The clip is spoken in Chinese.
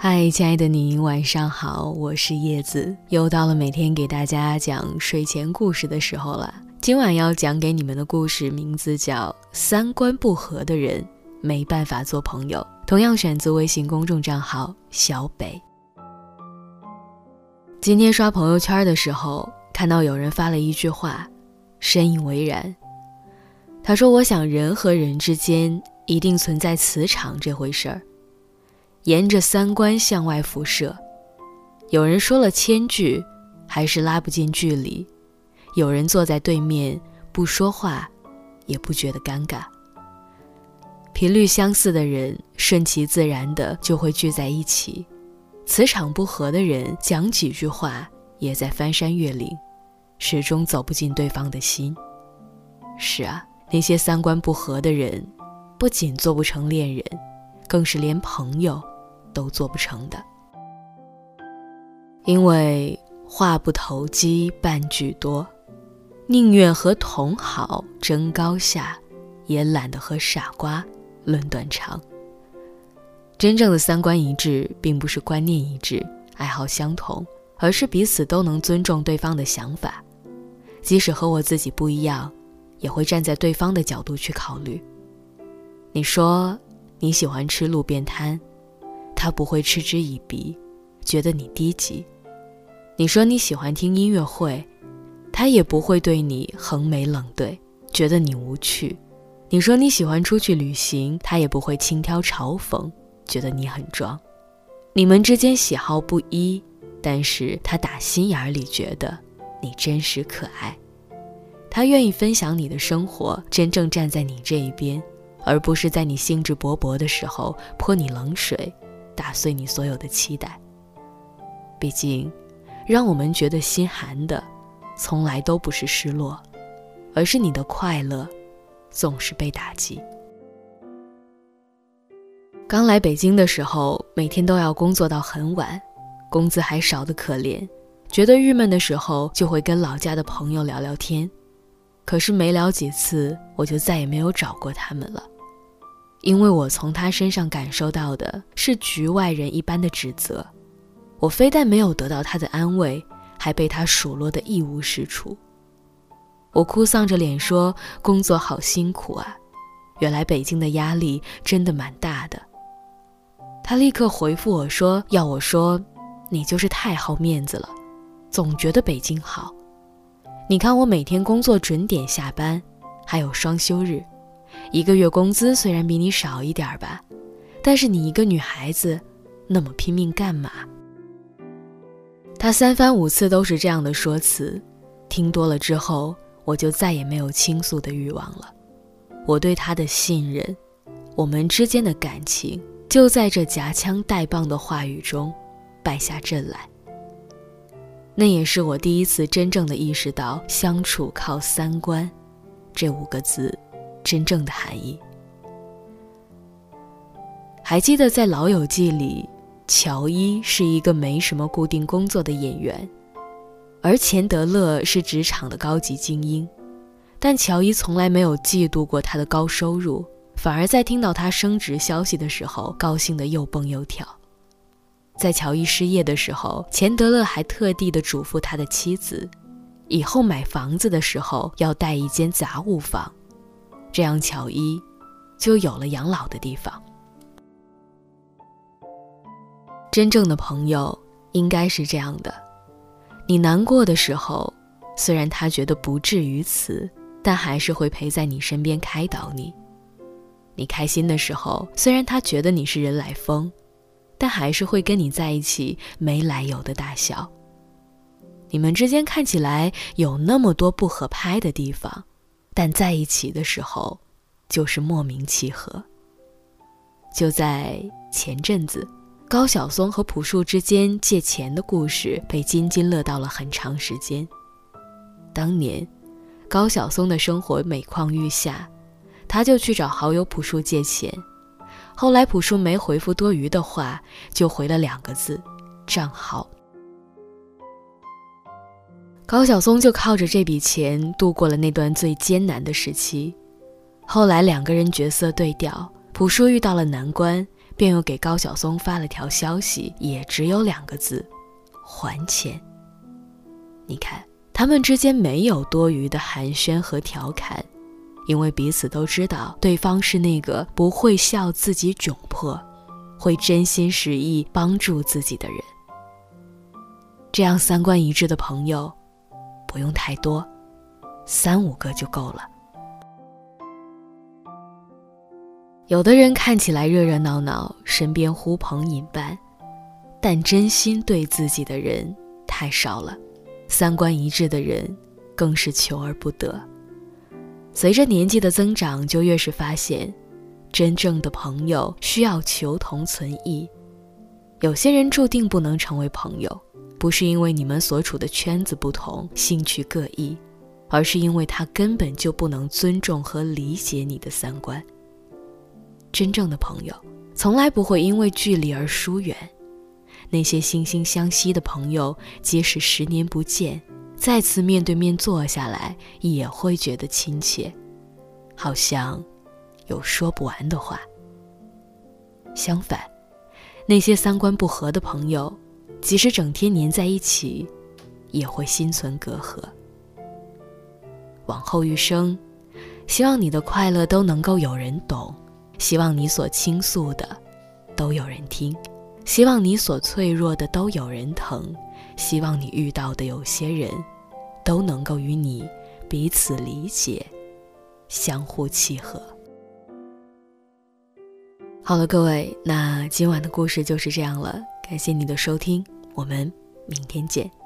嗨，亲爱的你，晚上好，我是叶子，又到了每天给大家讲睡前故事的时候了。今晚要讲给你们的故事名字叫《三观不合的人没办法做朋友》，同样选自微信公众账号小北。今天刷朋友圈的时候，看到有人发了一句话，深以为然。他说：“我想人和人之间一定存在磁场这回事儿。”沿着三观向外辐射，有人说了千句，还是拉不近距离；有人坐在对面不说话，也不觉得尴尬。频率相似的人，顺其自然的就会聚在一起；磁场不合的人，讲几句话也在翻山越岭，始终走不进对方的心。是啊，那些三观不合的人，不仅做不成恋人，更是连朋友。都做不成的，因为话不投机半句多，宁愿和同好争高下，也懒得和傻瓜论短长。真正的三观一致，并不是观念一致、爱好相同，而是彼此都能尊重对方的想法，即使和我自己不一样，也会站在对方的角度去考虑。你说你喜欢吃路边摊。他不会嗤之以鼻，觉得你低级。你说你喜欢听音乐会，他也不会对你横眉冷对，觉得你无趣。你说你喜欢出去旅行，他也不会轻佻嘲讽，觉得你很装。你们之间喜好不一，但是他打心眼里觉得你真实可爱。他愿意分享你的生活，真正站在你这一边，而不是在你兴致勃勃的时候泼你冷水。打碎你所有的期待。毕竟，让我们觉得心寒的，从来都不是失落，而是你的快乐总是被打击。刚来北京的时候，每天都要工作到很晚，工资还少得可怜。觉得郁闷的时候，就会跟老家的朋友聊聊天。可是没聊几次，我就再也没有找过他们了。因为我从他身上感受到的是局外人一般的指责，我非但没有得到他的安慰，还被他数落得一无是处。我哭丧着脸说：“工作好辛苦啊！”原来北京的压力真的蛮大的。他立刻回复我说：“要我说，你就是太好面子了，总觉得北京好。你看我每天工作准点下班，还有双休日。”一个月工资虽然比你少一点吧，但是你一个女孩子，那么拼命干嘛？他三番五次都是这样的说辞，听多了之后，我就再也没有倾诉的欲望了。我对他的信任，我们之间的感情，就在这夹枪带棒的话语中败下阵来。那也是我第一次真正的意识到“相处靠三观”这五个字。真正的含义。还记得在《老友记》里，乔伊是一个没什么固定工作的演员，而钱德勒是职场的高级精英。但乔伊从来没有嫉妒过他的高收入，反而在听到他升职消息的时候，高兴的又蹦又跳。在乔伊失业的时候，钱德勒还特地的嘱咐他的妻子，以后买房子的时候要带一间杂物房。这样，乔伊就有了养老的地方。真正的朋友应该是这样的：你难过的时候，虽然他觉得不至于此，但还是会陪在你身边开导你；你开心的时候，虽然他觉得你是人来疯，但还是会跟你在一起没来由的大笑。你们之间看起来有那么多不合拍的地方。但在一起的时候，就是莫名契合。就在前阵子，高晓松和朴树之间借钱的故事被津津乐道了很长时间。当年，高晓松的生活每况愈下，他就去找好友朴树借钱。后来朴树没回复多余的话，就回了两个字：账号。高晓松就靠着这笔钱度过了那段最艰难的时期。后来两个人角色对调，朴树遇到了难关，便又给高晓松发了条消息，也只有两个字：还钱。你看，他们之间没有多余的寒暄和调侃，因为彼此都知道对方是那个不会笑自己窘迫，会真心实意帮助自己的人。这样三观一致的朋友，不用太多，三五个就够了。有的人看起来热热闹闹，身边呼朋引伴，但真心对自己的人太少了，三观一致的人更是求而不得。随着年纪的增长，就越是发现，真正的朋友需要求同存异。有些人注定不能成为朋友，不是因为你们所处的圈子不同、兴趣各异，而是因为他根本就不能尊重和理解你的三观。真正的朋友，从来不会因为距离而疏远。那些惺惺相惜的朋友，即使十年不见，再次面对面坐下来，也会觉得亲切，好像有说不完的话。相反，那些三观不合的朋友，即使整天黏在一起，也会心存隔阂。往后余生，希望你的快乐都能够有人懂。希望你所倾诉的都有人听，希望你所脆弱的都有人疼，希望你遇到的有些人都能够与你彼此理解，相互契合。好了，各位，那今晚的故事就是这样了，感谢你的收听，我们明天见。